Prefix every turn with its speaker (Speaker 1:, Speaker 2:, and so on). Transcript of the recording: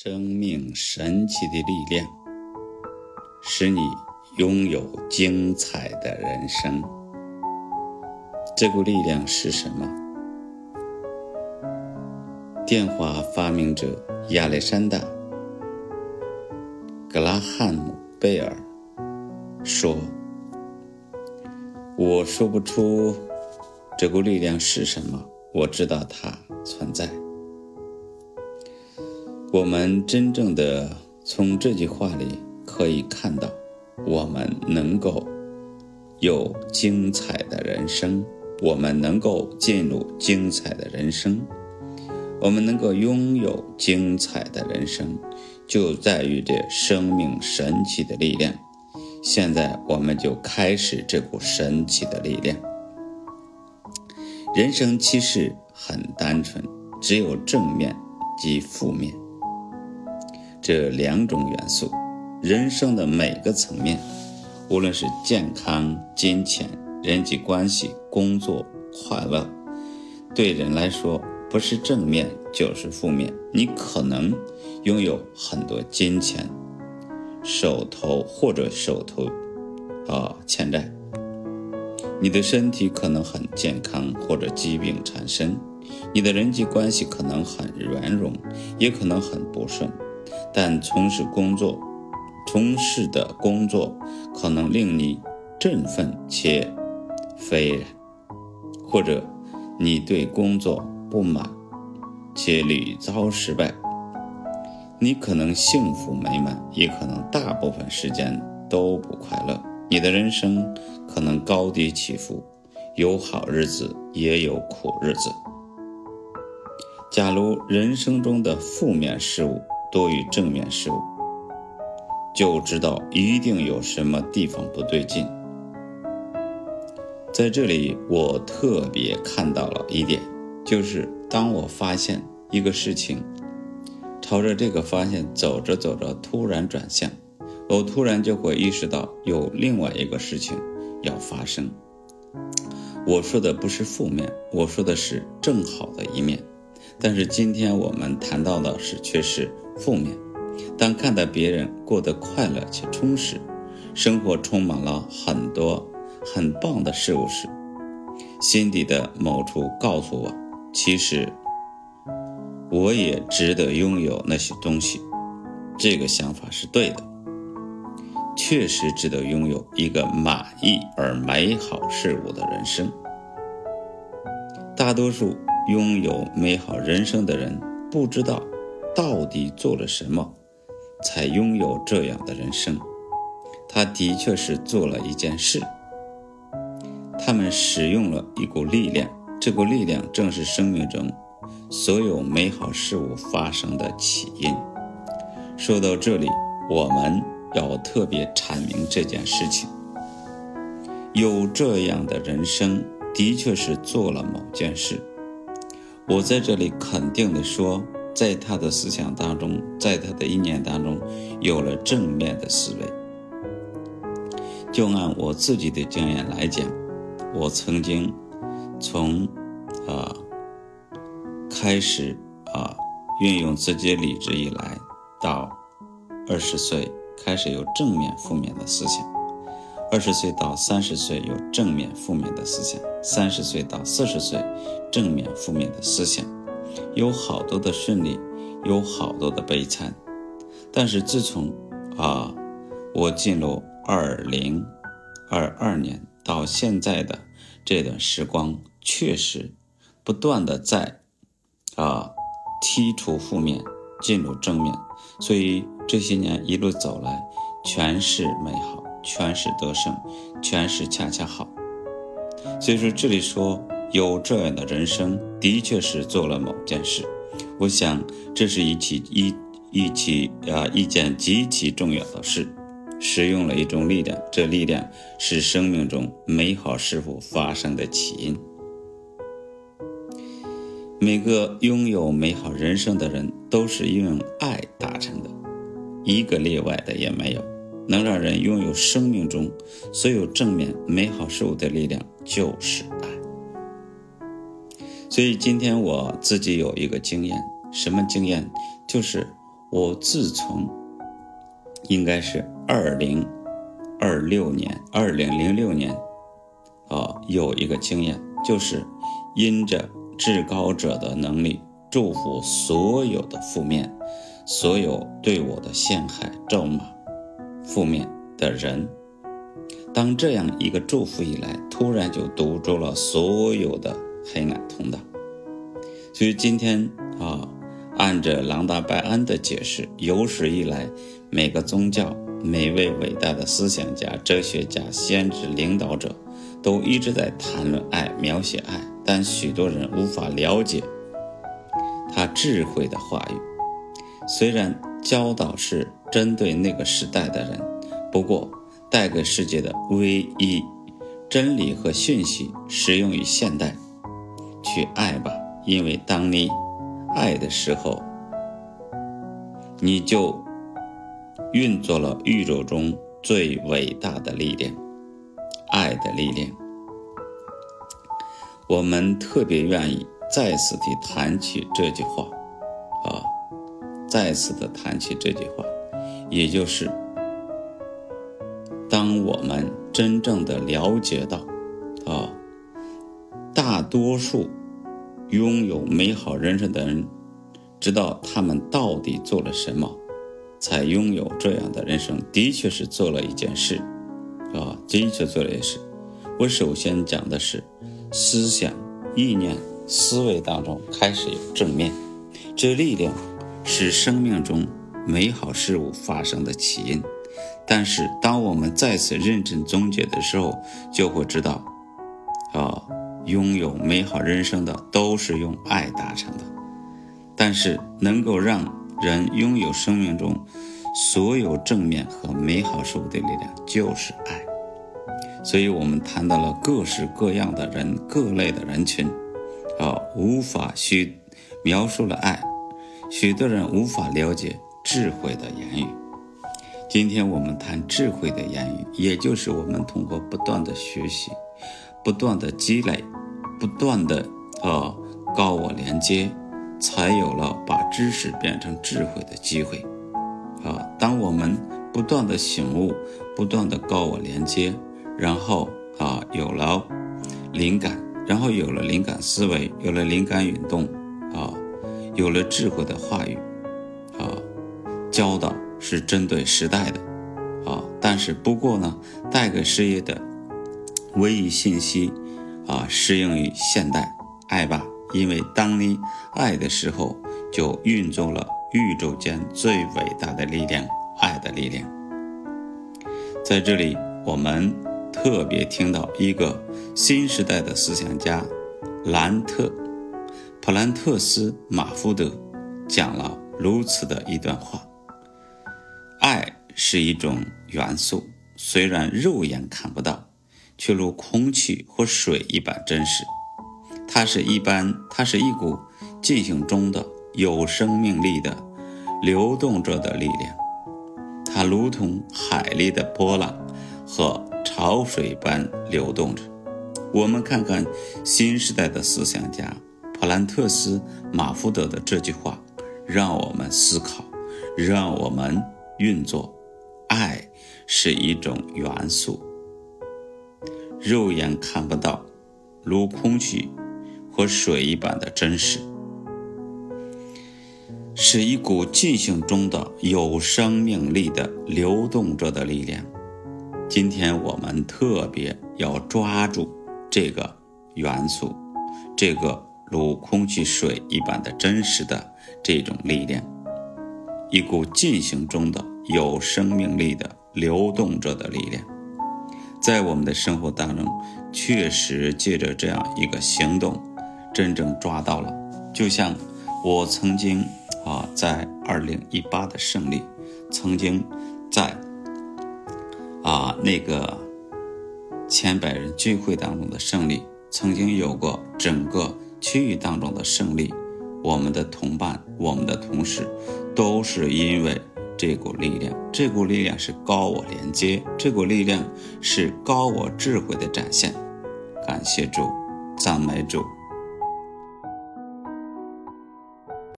Speaker 1: 生命神奇的力量，使你拥有精彩的人生。这股力量是什么？电话发明者亚历山大·格拉汉姆·贝尔说：“我说不出这股力量是什么，我知道它存在。”我们真正的从这句话里可以看到，我们能够有精彩的人生，我们能够进入精彩的人生，我们能够拥有精彩的人生，就在于这生命神奇的力量。现在，我们就开始这股神奇的力量。人生其实很单纯，只有正面及负面。这两种元素，人生的每个层面，无论是健康、金钱、人际关系、工作、快乐，对人来说，不是正面就是负面。你可能拥有很多金钱，手头或者手头啊欠债；你的身体可能很健康，或者疾病缠身；你的人际关系可能很圆融，也可能很不顺。但从事工作，从事的工作可能令你振奋且斐然，或者你对工作不满且屡遭失败。你可能幸福美满，也可能大部分时间都不快乐。你的人生可能高低起伏，有好日子，也有苦日子。假如人生中的负面事物，多于正面事物，就知道一定有什么地方不对劲。在这里，我特别看到了一点，就是当我发现一个事情朝着这个方向走着走着，突然转向，我突然就会意识到有另外一个事情要发生。我说的不是负面，我说的是正好的一面。但是今天我们谈到的是，却是。负面，当看到别人过得快乐且充实，生活充满了很多很棒的事物时，心底的某处告诉我，其实我也值得拥有那些东西。这个想法是对的，确实值得拥有一个满意而美好事物的人生。大多数拥有美好人生的人不知道。到底做了什么，才拥有这样的人生？他的确是做了一件事。他们使用了一股力量，这股力量正是生命中所有美好事物发生的起因。说到这里，我们要特别阐明这件事情：有这样的人生，的确是做了某件事。我在这里肯定地说。在他的思想当中，在他的意念当中，有了正面的思维。就按我自己的经验来讲，我曾经从啊开始啊运用自己理智以来，到二十岁开始有正面、负面的思想；二十岁到三十岁有正面、负面的思想；三十岁到四十岁正面、负面的思想。有好多的顺利，有好多的悲惨，但是自从啊，我进入二零二二年到现在的这段时光，确实不断的在啊剔除负面，进入正面，所以这些年一路走来，全是美好，全是得胜，全是恰恰好。所以说这里说。有这样的人生，的确是做了某件事。我想，这是一起一一起啊一件极其重要的事，使用了一种力量，这力量是生命中美好事物发生的起因。每个拥有美好人生的人，都是用爱达成的，一个例外的也没有。能让人拥有生命中所有正面美好事物的力量，就是爱。所以今天我自己有一个经验，什么经验？就是我自从应该是二零二六年、二零零六年啊，有一个经验，就是因着至高者的能力祝福所有的负面、所有对我的陷害、咒骂、负面的人。当这样一个祝福一来，突然就堵住了所有的黑暗通道。所以今天啊，按着朗达·拜安的解释，有史以来每个宗教、每位伟大的思想家、哲学家、先知、领导者，都一直在谈论爱、描写爱，但许多人无法了解他智慧的话语。虽然教导是针对那个时代的人，不过。带给世界的唯一真理和讯息，适用于现代。去爱吧，因为当你爱的时候，你就运作了宇宙中最伟大的力量——爱的力量。我们特别愿意再次地谈起这句话，啊，再次的谈起这句话，也就是。当我们真正的了解到，啊，大多数拥有美好人生的人，知道他们到底做了什么，才拥有这样的人生，的确是做了一件事，啊，的确做了一件事。我首先讲的是思想、意念、思维当中开始有正面，这力量是生命中美好事物发生的起因。但是，当我们再次认真总结的时候，就会知道，啊，拥有美好人生的都是用爱达成的。但是，能够让人拥有生命中所有正面和美好事物的力量，就是爱。所以，我们谈到了各式各样的人、各类的人群，啊，无法去描述了爱。许多人无法了解智慧的言语。今天我们谈智慧的言语，也就是我们通过不断的学习、不断的积累、不断的啊高我连接，才有了把知识变成智慧的机会。啊，当我们不断的醒悟、不断的高我连接，然后啊有了灵感，然后有了灵感思维，有了灵感运动，啊，有了智慧的话语，啊，教导。是针对时代的，啊，但是不过呢，带给事业的唯一信息，啊，适用于现代，爱吧，因为当你爱的时候，就运作了宇宙间最伟大的力量——爱的力量。在这里，我们特别听到一个新时代的思想家兰特·普兰特斯·马福德讲了如此的一段话。爱是一种元素，虽然肉眼看不到，却如空气和水一般真实。它是一般，它是一股进行中的有生命力的流动着的力量。它如同海里的波浪和潮水般流动着。我们看看新时代的思想家普兰特斯·马福德的这句话，让我们思考，让我们。运作，爱是一种元素，肉眼看不到，如空气和水一般的真实，是一股进行中的有生命力的流动着的力量。今天我们特别要抓住这个元素，这个如空气、水一般的真实的这种力量。一股进行中的有生命力的流动着的力量，在我们的生活当中，确实借着这样一个行动，真正抓到了。就像我曾经啊，在二零一八的胜利，曾经在啊那个千百人聚会当中的胜利，曾经有过整个区域当中的胜利。我们的同伴，我们的同事，都是因为这股力量。这股力量是高我连接，这股力量是高我智慧的展现。感谢主，赞美主。